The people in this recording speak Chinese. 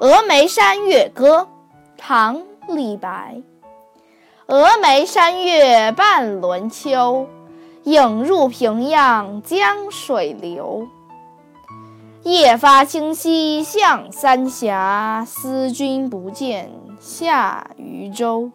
峨眉山月歌，唐李白。峨眉山月半轮秋，影入平阳江水流。夜发清溪向三峡，思君不见下渝州。